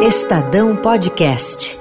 Estadão Podcast.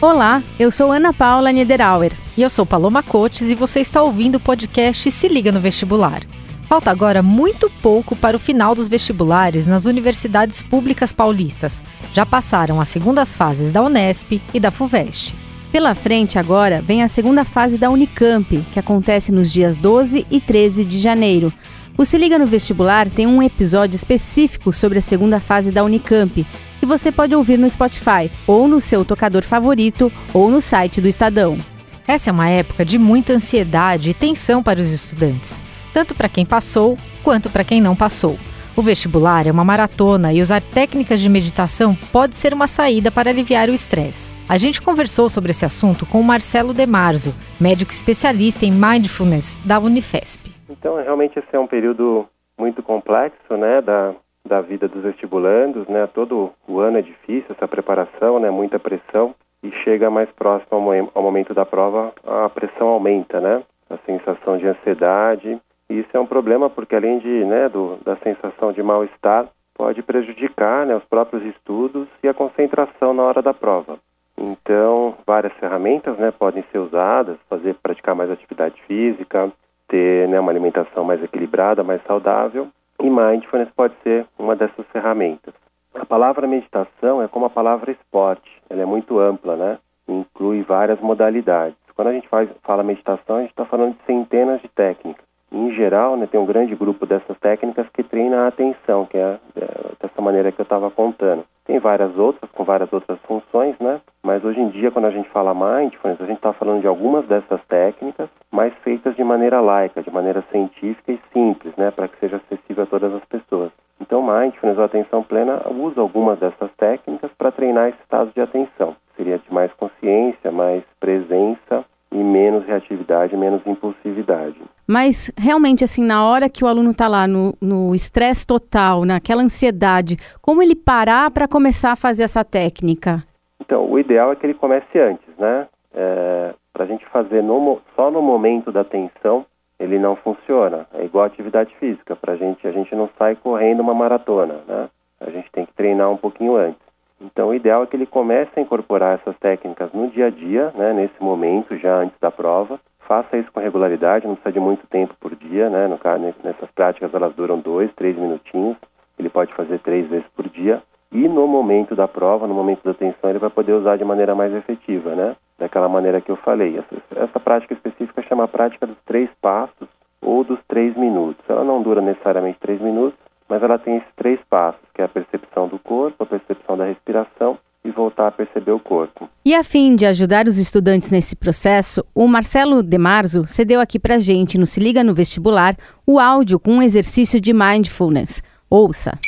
Olá, eu sou Ana Paula Niederauer. E eu sou Paloma Cotes e você está ouvindo o podcast Se Liga no Vestibular. Falta agora muito pouco para o final dos vestibulares nas universidades públicas paulistas. Já passaram as segundas fases da Unesp e da FUVEST. Pela frente agora vem a segunda fase da Unicamp, que acontece nos dias 12 e 13 de janeiro. O Se Liga no Vestibular tem um episódio específico sobre a segunda fase da Unicamp, que você pode ouvir no Spotify, ou no seu tocador favorito, ou no site do Estadão. Essa é uma época de muita ansiedade e tensão para os estudantes tanto para quem passou quanto para quem não passou. O vestibular é uma maratona e usar técnicas de meditação pode ser uma saída para aliviar o estresse. A gente conversou sobre esse assunto com o Marcelo Demarzo, médico especialista em mindfulness da Unifesp. Então, realmente esse é um período muito complexo, né, da, da vida dos vestibulandos, né? Todo o ano é difícil essa preparação, né, muita pressão e chega mais próximo ao, ao momento da prova, a pressão aumenta, né? A sensação de ansiedade e isso é um problema porque além de, né, do, da sensação de mal-estar, pode prejudicar né, os próprios estudos e a concentração na hora da prova. Então, várias ferramentas né, podem ser usadas, fazer praticar mais atividade física, ter né, uma alimentação mais equilibrada, mais saudável, e mindfulness pode ser uma dessas ferramentas. A palavra meditação é como a palavra esporte, ela é muito ampla, né? Inclui várias modalidades. Quando a gente faz, fala meditação, a gente está falando de centenas de técnicas em geral, né, tem um grande grupo dessas técnicas que treina a atenção, que é, é dessa maneira que eu estava contando. Tem várias outras, com várias outras funções, né? Mas hoje em dia, quando a gente fala mindfulness, a gente está falando de algumas dessas técnicas, mas feitas de maneira laica, de maneira científica e simples, né? Para que seja acessível a todas as pessoas. Então, mindfulness ou atenção plena usa algumas dessas técnicas para treinar esse estado de atenção. Seria de mais consciência, mais presença e menos reatividade, menos impulsividade. Mas realmente, assim, na hora que o aluno está lá no estresse total, naquela ansiedade, como ele parar para começar a fazer essa técnica? Então, o ideal é que ele comece antes, né? É, para a gente fazer no, só no momento da tensão, ele não funciona. É igual atividade física. Para a gente, a gente não sai correndo uma maratona, né? A gente tem que treinar um pouquinho antes. Então, o ideal é que ele comece a incorporar essas técnicas no dia a dia, né, nesse momento, já antes da prova. Faça isso com regularidade, não precisa de muito tempo por dia, né? No nessas práticas elas duram dois, três minutinhos. Ele pode fazer três vezes por dia. E no momento da prova, no momento da tensão, ele vai poder usar de maneira mais efetiva, né? Daquela maneira que eu falei. Essa, essa prática específica chama prática dos três passos ou dos três minutos. Ela não dura necessariamente três minutos, mas ela tem esses três passos, que é a percepção do corpo, a percepção da respiração e voltar a perceber o corpo. E a fim de ajudar os estudantes nesse processo, o Marcelo Demarzo cedeu aqui pra gente no Se Liga no Vestibular o áudio com um exercício de mindfulness. Ouça.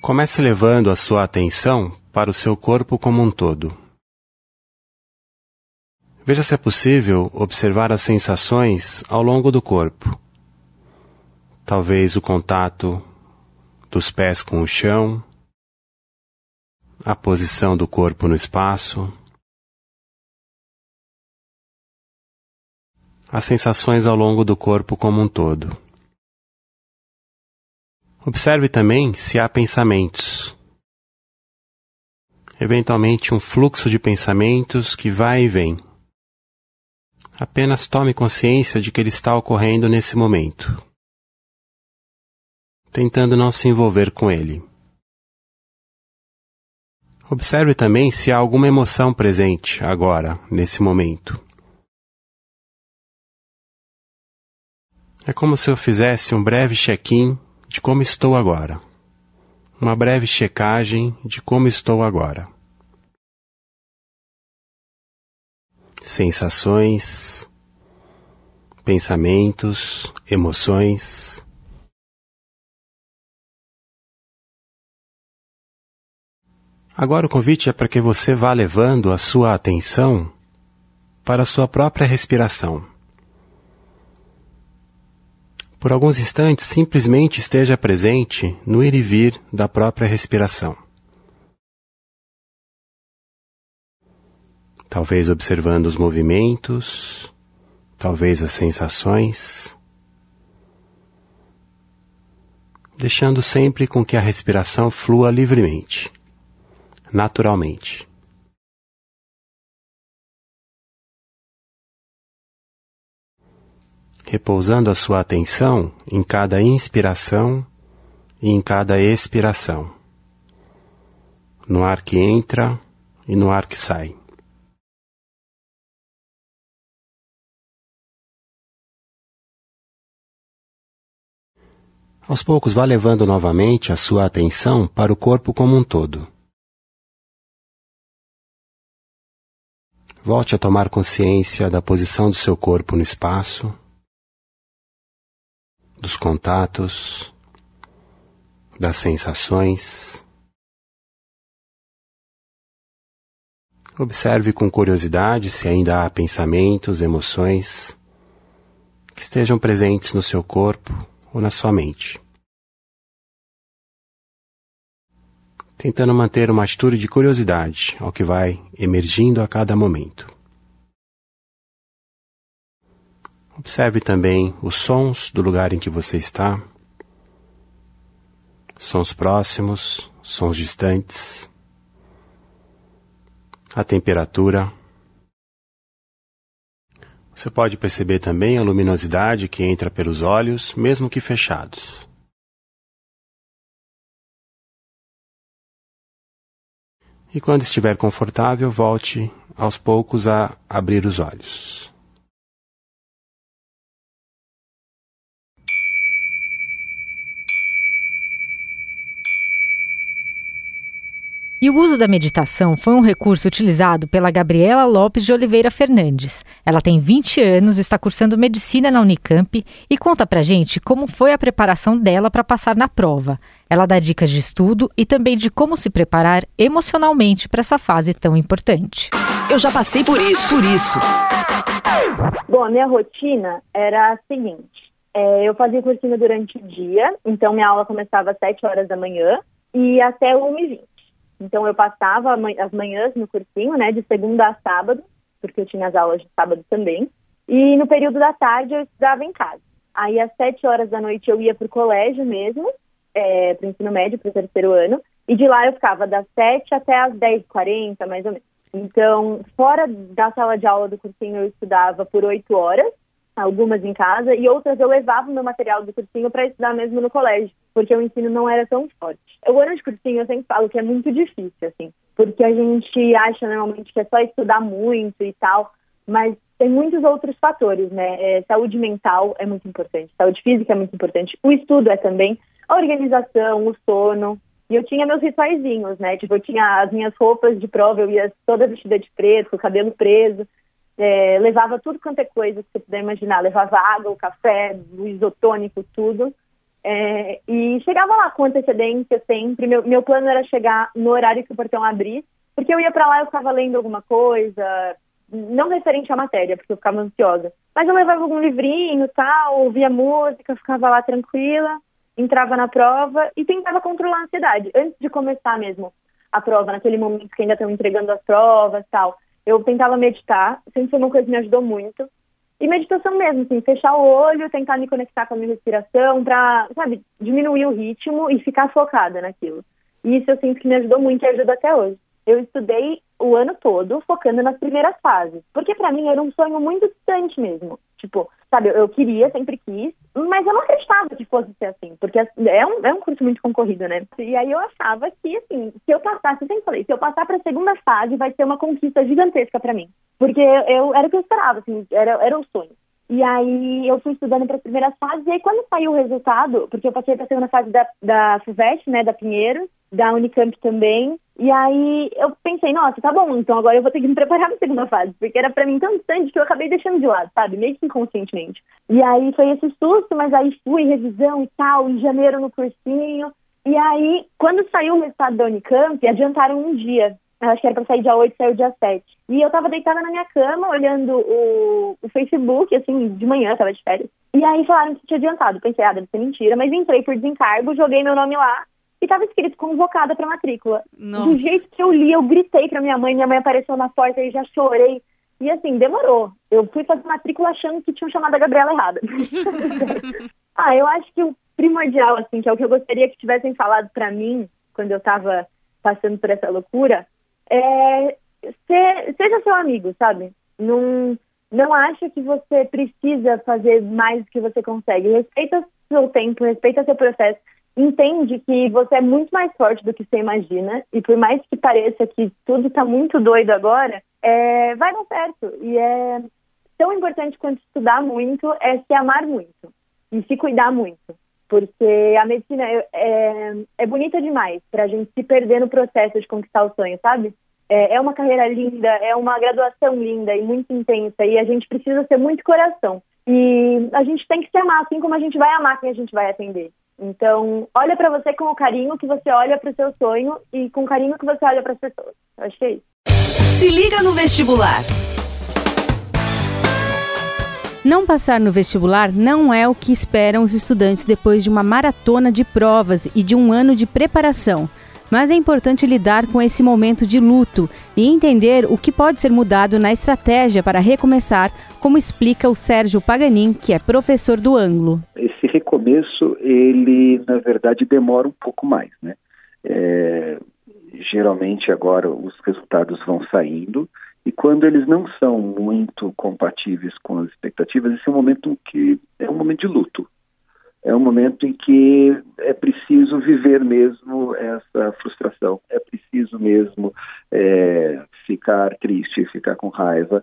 Comece levando a sua atenção para o seu corpo como um todo. Veja se é possível observar as sensações ao longo do corpo. Talvez o contato dos pés com o chão, a posição do corpo no espaço, as sensações ao longo do corpo como um todo. Observe também se há pensamentos. Eventualmente, um fluxo de pensamentos que vai e vem. Apenas tome consciência de que ele está ocorrendo nesse momento, tentando não se envolver com ele. Observe também se há alguma emoção presente agora, nesse momento. É como se eu fizesse um breve check-in de como estou agora. Uma breve checagem de como estou agora. sensações, pensamentos, emoções. Agora o convite é para que você vá levando a sua atenção para a sua própria respiração. Por alguns instantes, simplesmente esteja presente no ir e vir da própria respiração. talvez observando os movimentos, talvez as sensações, deixando sempre com que a respiração flua livremente, naturalmente. Repousando a sua atenção em cada inspiração e em cada expiração, no ar que entra e no ar que sai. Aos poucos, vá levando novamente a sua atenção para o corpo como um todo. Volte a tomar consciência da posição do seu corpo no espaço, dos contatos, das sensações. Observe com curiosidade se ainda há pensamentos, emoções que estejam presentes no seu corpo ou na sua mente. Tentando manter uma atitude de curiosidade ao que vai emergindo a cada momento. Observe também os sons do lugar em que você está, sons próximos, sons distantes, a temperatura. Você pode perceber também a luminosidade que entra pelos olhos, mesmo que fechados. E quando estiver confortável, volte aos poucos a abrir os olhos. E o uso da meditação foi um recurso utilizado pela Gabriela Lopes de Oliveira Fernandes. Ela tem 20 anos, está cursando medicina na Unicamp e conta pra gente como foi a preparação dela para passar na prova. Ela dá dicas de estudo e também de como se preparar emocionalmente para essa fase tão importante. Eu já passei por isso, por isso. Bom, a minha rotina era a seguinte: é, eu fazia cursinho durante o dia, então minha aula começava às 7 horas da manhã e até 1h20. Então eu passava as manhãs no cursinho, né, de segunda a sábado, porque eu tinha as aulas de sábado também. E no período da tarde eu estudava em casa. Aí às sete horas da noite eu ia para o colégio mesmo, é, para o ensino médio, para o terceiro ano. E de lá eu ficava das sete até as dez quarenta, mais ou menos. Então, fora da sala de aula do cursinho, eu estudava por oito horas algumas em casa, e outras eu levava o meu material do cursinho para estudar mesmo no colégio, porque o ensino não era tão forte. O ano de cursinho eu sempre falo que é muito difícil, assim, porque a gente acha normalmente que é só estudar muito e tal, mas tem muitos outros fatores, né? É, saúde mental é muito importante, saúde física é muito importante, o estudo é também, a organização, o sono. E eu tinha meus rituaizinhos, né? Tipo, eu tinha as minhas roupas de prova, eu ia toda vestida de preto, com o cabelo preso é, levava tudo quanto é coisa que você puder imaginar, levava água, o café, o isotônico, tudo. É, e chegava lá com antecedência sempre. Meu, meu plano era chegar no horário que o portão abrisse, porque eu ia para lá, eu ficava lendo alguma coisa, não referente à matéria, porque eu ficava ansiosa. Mas eu levava algum livrinho tal, ouvia música, ficava lá tranquila, entrava na prova e tentava controlar a ansiedade. Antes de começar mesmo a prova, naquele momento que ainda estão entregando as provas tal eu tentava meditar, sempre foi uma coisa que me ajudou muito. E meditação mesmo, assim, fechar o olho, tentar me conectar com a minha respiração para, sabe, diminuir o ritmo e ficar focada naquilo. E isso eu sinto que me ajudou muito e ajuda até hoje. Eu estudei o ano todo focando nas primeiras fases, porque para mim era um sonho muito distante mesmo. Tipo, sabe, eu queria, sempre quis, mas eu não acreditava que fosse ser assim, porque é um, é um curso muito concorrido, né? E aí eu achava que, assim, se eu passasse, eu sempre falei, se eu passar para a segunda fase, vai ser uma conquista gigantesca para mim. Porque eu, eu, era o que eu esperava, assim, era, era um sonho. E aí eu fui estudando para as primeiras fases, e aí quando saiu o resultado, porque eu passei para a segunda fase da, da FUVEST, né, da Pinheiros, da Unicamp também, e aí eu pensei, nossa, tá bom, então agora eu vou ter que me preparar para a segunda fase, porque era para mim tão distante que eu acabei deixando de lado, sabe, meio que inconscientemente. E aí foi esse susto, mas aí fui, revisão e tal, em janeiro no cursinho, e aí, quando saiu o resultado da Unicamp, adiantaram um dia. Acho que era para sair dia 8, saiu dia 7. E eu tava deitada na minha cama, olhando o, o Facebook, assim, de manhã, tava de férias. E aí falaram que tinha adiantado. Pensei, ah, deve ser mentira. Mas entrei por desencargo, joguei meu nome lá e tava escrito convocada pra matrícula. Nossa. Do jeito que eu li, eu gritei pra minha mãe, minha mãe apareceu na porta e já chorei. E assim, demorou. Eu fui fazer matrícula achando que tinham chamado a Gabriela errada. ah, eu acho que o primordial, assim, que é o que eu gostaria que tivessem falado para mim quando eu estava passando por essa loucura, é seja seu amigo, sabe? Não, não acha que você precisa fazer mais do que você consegue. Respeita seu tempo, respeita seu processo. Entende que você é muito mais forte do que você imagina. E por mais que pareça que tudo está muito doido agora, é, vai dar certo. E é tão importante quanto estudar muito é se amar muito e se cuidar muito. Porque a medicina é, é, é bonita demais para a gente se perder no processo de conquistar o sonho, sabe? É, é uma carreira linda, é uma graduação linda e muito intensa, e a gente precisa ter muito coração. E a gente tem que se amar, assim como a gente vai amar quem a gente vai atender. Então, olha para você com o carinho que você olha para o seu sonho e com o carinho que você olha para as pessoas. Eu acho que é isso. Se liga no vestibular. Não passar no vestibular não é o que esperam os estudantes depois de uma maratona de provas e de um ano de preparação. Mas é importante lidar com esse momento de luto e entender o que pode ser mudado na estratégia para recomeçar, como explica o Sérgio Paganin, que é professor do ângulo. Esse recomeço, ele na verdade demora um pouco mais, né? É, geralmente agora os resultados vão saindo e quando eles não são muito compatíveis com as expectativas, esse é um momento que é um momento de luto é um momento em que é preciso viver mesmo essa frustração, é preciso mesmo é, ficar triste, ficar com raiva.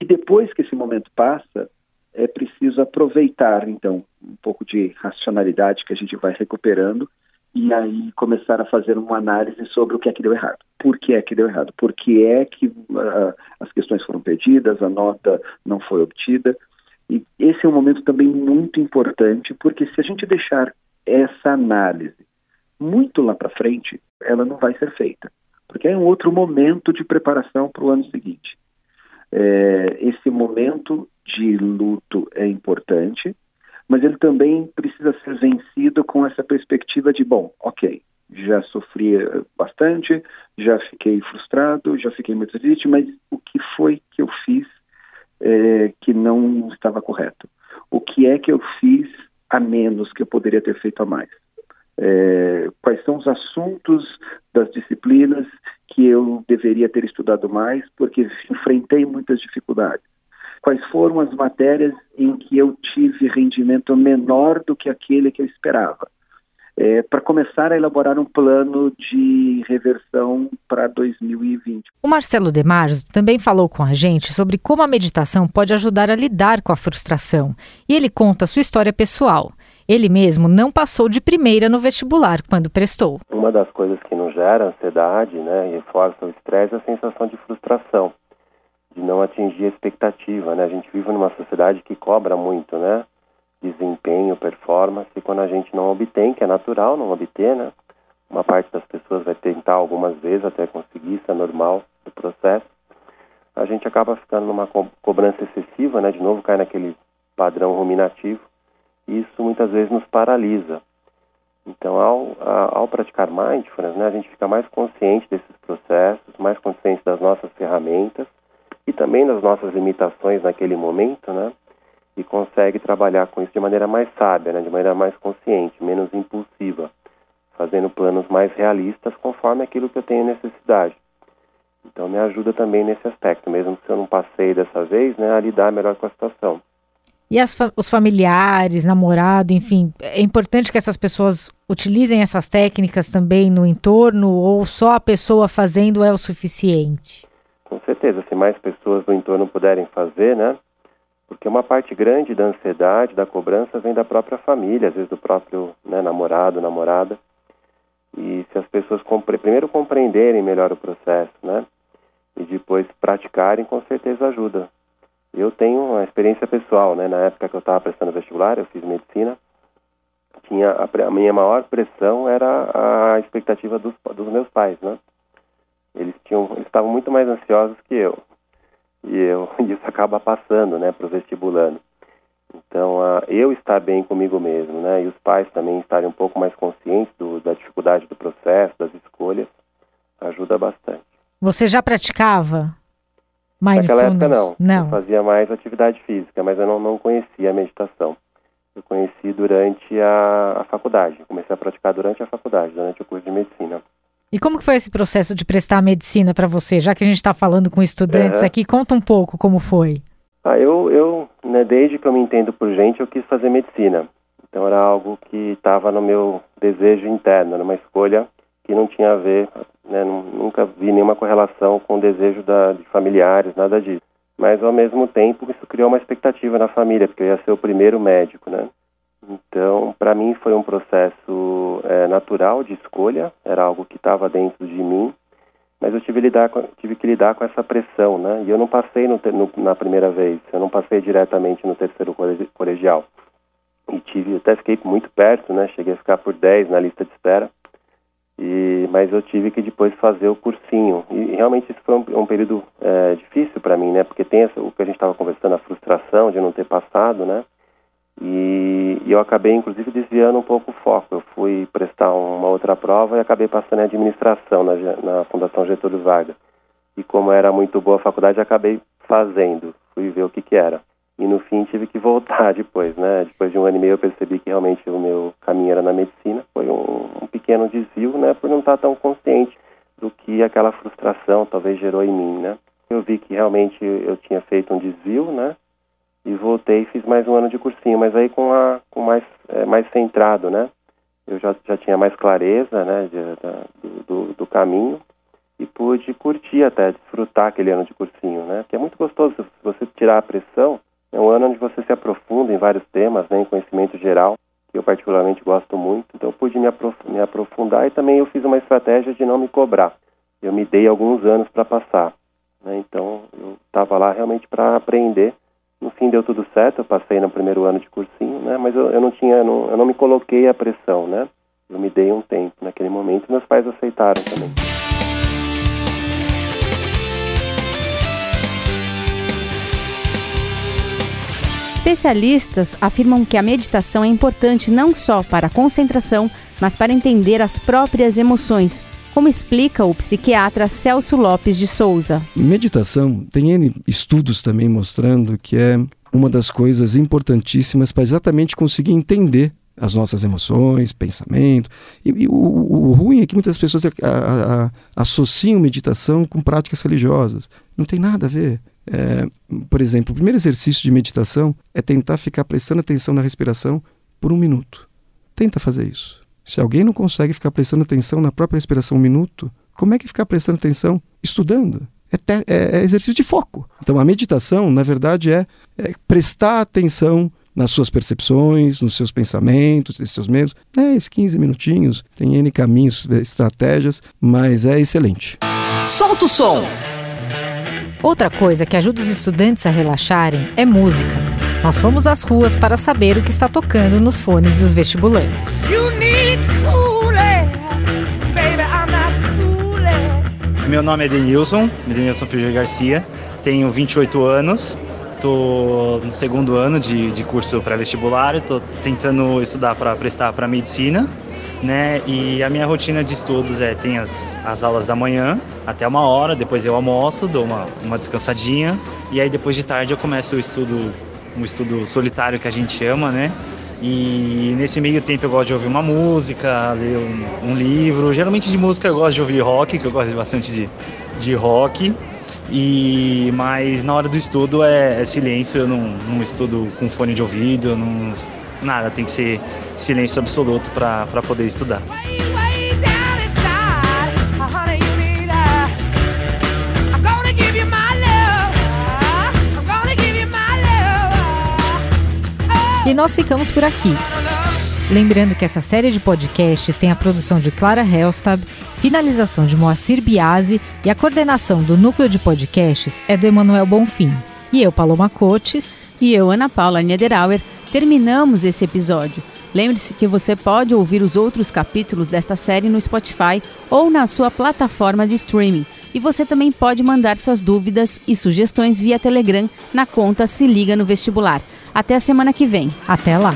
E depois que esse momento passa, é preciso aproveitar, então, um pouco de racionalidade que a gente vai recuperando e aí começar a fazer uma análise sobre o que é que deu errado. Por que é que deu errado? Por que é que as questões foram perdidas, a nota não foi obtida? E esse é um momento também muito importante, porque se a gente deixar essa análise muito lá para frente, ela não vai ser feita, porque é um outro momento de preparação para o ano seguinte. É, esse momento de luto é importante, mas ele também precisa ser vencido com essa perspectiva de, bom, ok, já sofri bastante, já fiquei frustrado, já fiquei muito triste, mas o que foi que eu fiz é, que não estava correto. O que é que eu fiz a menos que eu poderia ter feito a mais? É, quais são os assuntos das disciplinas que eu deveria ter estudado mais porque enfrentei muitas dificuldades? Quais foram as matérias em que eu tive rendimento menor do que aquele que eu esperava? É, para começar a elaborar um plano de reversão para 2020. O Marcelo Demarzo também falou com a gente sobre como a meditação pode ajudar a lidar com a frustração. E ele conta a sua história pessoal. Ele mesmo não passou de primeira no vestibular quando prestou. Uma das coisas que nos gera ansiedade né, e reforça o estresse é a sensação de frustração, de não atingir a expectativa. Né? A gente vive numa sociedade que cobra muito, né? Desempenho, performance, quando a gente não obtém, que é natural não obter, né? Uma parte das pessoas vai tentar algumas vezes até conseguir, isso é normal do processo. A gente acaba ficando numa co cobrança excessiva, né? De novo cai naquele padrão ruminativo, e isso muitas vezes nos paralisa. Então, ao, ao praticar mindfulness, né, a gente fica mais consciente desses processos, mais consciente das nossas ferramentas e também das nossas limitações naquele momento, né? Consegue trabalhar com isso de maneira mais sábia, né, de maneira mais consciente, menos impulsiva, fazendo planos mais realistas conforme aquilo que eu tenho necessidade. Então me ajuda também nesse aspecto, mesmo se eu não passei dessa vez, né, a lidar melhor com a situação. E fa os familiares, namorado, enfim, é importante que essas pessoas utilizem essas técnicas também no entorno ou só a pessoa fazendo é o suficiente? Com certeza, se mais pessoas do entorno puderem fazer, né, porque uma parte grande da ansiedade, da cobrança, vem da própria família, às vezes do próprio né, namorado, namorada. E se as pessoas compre primeiro compreenderem melhor o processo, né? E depois praticarem, com certeza ajuda. Eu tenho uma experiência pessoal, né? Na época que eu estava prestando vestibular, eu fiz medicina, tinha a, a, minha maior pressão era a expectativa dos, dos meus pais, né? Eles eles estavam muito mais ansiosos que eu e eu, isso acaba passando, né, para o vestibulando. Então, uh, eu estar bem comigo mesmo, né, e os pais também estarem um pouco mais conscientes do, da dificuldade do processo, das escolhas, ajuda bastante. Você já praticava Naquela época não. não. Eu fazia mais atividade física, mas eu não, não conhecia a meditação. Eu conheci durante a, a faculdade. Comecei a praticar durante a faculdade, durante o curso de medicina. E como que foi esse processo de prestar medicina para você? Já que a gente está falando com estudantes uhum. aqui, conta um pouco como foi. Ah, eu, eu né, desde que eu me entendo por gente, eu quis fazer medicina. Então era algo que estava no meu desejo interno, numa escolha que não tinha a ver, né, nunca vi nenhuma correlação com o desejo da, de familiares, nada disso. Mas ao mesmo tempo isso criou uma expectativa na família, porque eu ia ser o primeiro médico, né? Então, para mim foi um processo é, natural de escolha, era algo que estava dentro de mim, mas eu tive, lidar com, tive, que lidar com essa pressão, né? E eu não passei no, no, na primeira vez, eu não passei diretamente no terceiro colegial. E tive, até fiquei muito perto, né? Cheguei a ficar por 10 na lista de espera. E, mas eu tive que depois fazer o cursinho. E realmente isso foi um, um período é, difícil para mim, né? Porque tem essa, o que a gente estava conversando, a frustração de não ter passado, né? E, eu acabei, inclusive, desviando um pouco o foco. Eu fui prestar uma outra prova e acabei passando em administração na, na Fundação Getúlio Vargas. E como era muito boa a faculdade, acabei fazendo. Fui ver o que, que era. E no fim tive que voltar depois, né? Depois de um ano e meio eu percebi que realmente o meu caminho era na medicina. Foi um, um pequeno desvio, né? Por não estar tão consciente do que aquela frustração talvez gerou em mim, né? Eu vi que realmente eu tinha feito um desvio, né? E voltei e fiz mais um ano de cursinho, mas aí com, a, com mais, é, mais centrado, né? Eu já, já tinha mais clareza, né? De, do, do, do caminho e pude curtir até, desfrutar aquele ano de cursinho, né? Que é muito gostoso se você tirar a pressão é um ano onde você se aprofunda em vários temas, né, em conhecimento geral, que eu particularmente gosto muito. Então eu pude me, aprof me aprofundar e também eu fiz uma estratégia de não me cobrar. Eu me dei alguns anos para passar. Né, então eu estava lá realmente para aprender. No fim deu tudo certo, eu passei no primeiro ano de cursinho, né, mas eu, eu não tinha, não, eu não me coloquei a pressão, né. Eu me dei um tempo naquele momento e meus pais aceitaram também. Especialistas afirmam que a meditação é importante não só para a concentração, mas para entender as próprias emoções, como explica o psiquiatra Celso Lopes de Souza. Meditação tem N estudos também mostrando que é uma das coisas importantíssimas para exatamente conseguir entender as nossas emoções, pensamento. E, e o, o, ruim é que muitas pessoas a, a, a, associam meditação com práticas religiosas. Não tem nada a ver. É, por exemplo, o primeiro exercício de meditação é tentar ficar prestando atenção na respiração por um minuto. Tenta fazer isso. Se alguém não consegue ficar prestando atenção na própria respiração um minuto, como é que ficar prestando atenção estudando? É, te, é, é exercício de foco. Então, a meditação, na verdade, é, é prestar atenção nas suas percepções, nos seus pensamentos, nos seus medos. 10, 15 minutinhos, tem N caminhos, estratégias, mas é excelente. Solta o som! Outra coisa que ajuda os estudantes a relaxarem é música. Nós fomos às ruas para saber o que está tocando nos fones dos vestibulantes. Meu nome é Denilson, Denilson Filho Garcia, tenho 28 anos, estou no segundo ano de, de curso pré-vestibular, estou tentando estudar para prestar para medicina né? E a minha rotina de estudos é tem as, as aulas da manhã até uma hora, depois eu almoço, dou uma, uma descansadinha. E aí depois de tarde eu começo o estudo, um estudo solitário que a gente ama, né? E nesse meio tempo eu gosto de ouvir uma música, ler um, um livro. Geralmente de música eu gosto de ouvir rock, que eu gosto bastante de, de rock. E mas na hora do estudo é, é silêncio, eu não, não estudo com fone de ouvido, não nada, tem que ser silêncio absoluto para poder estudar. E nós ficamos por aqui. Lembrando que essa série de podcasts tem a produção de Clara Helstab, finalização de Moacir Biasi e a coordenação do núcleo de podcasts é do Emanuel Bonfim. E eu, Paloma Cotes. E eu, Ana Paula Niederauer, terminamos esse episódio. Lembre-se que você pode ouvir os outros capítulos desta série no Spotify ou na sua plataforma de streaming. E você também pode mandar suas dúvidas e sugestões via Telegram na conta Se Liga no Vestibular. Até a semana que vem. Até lá!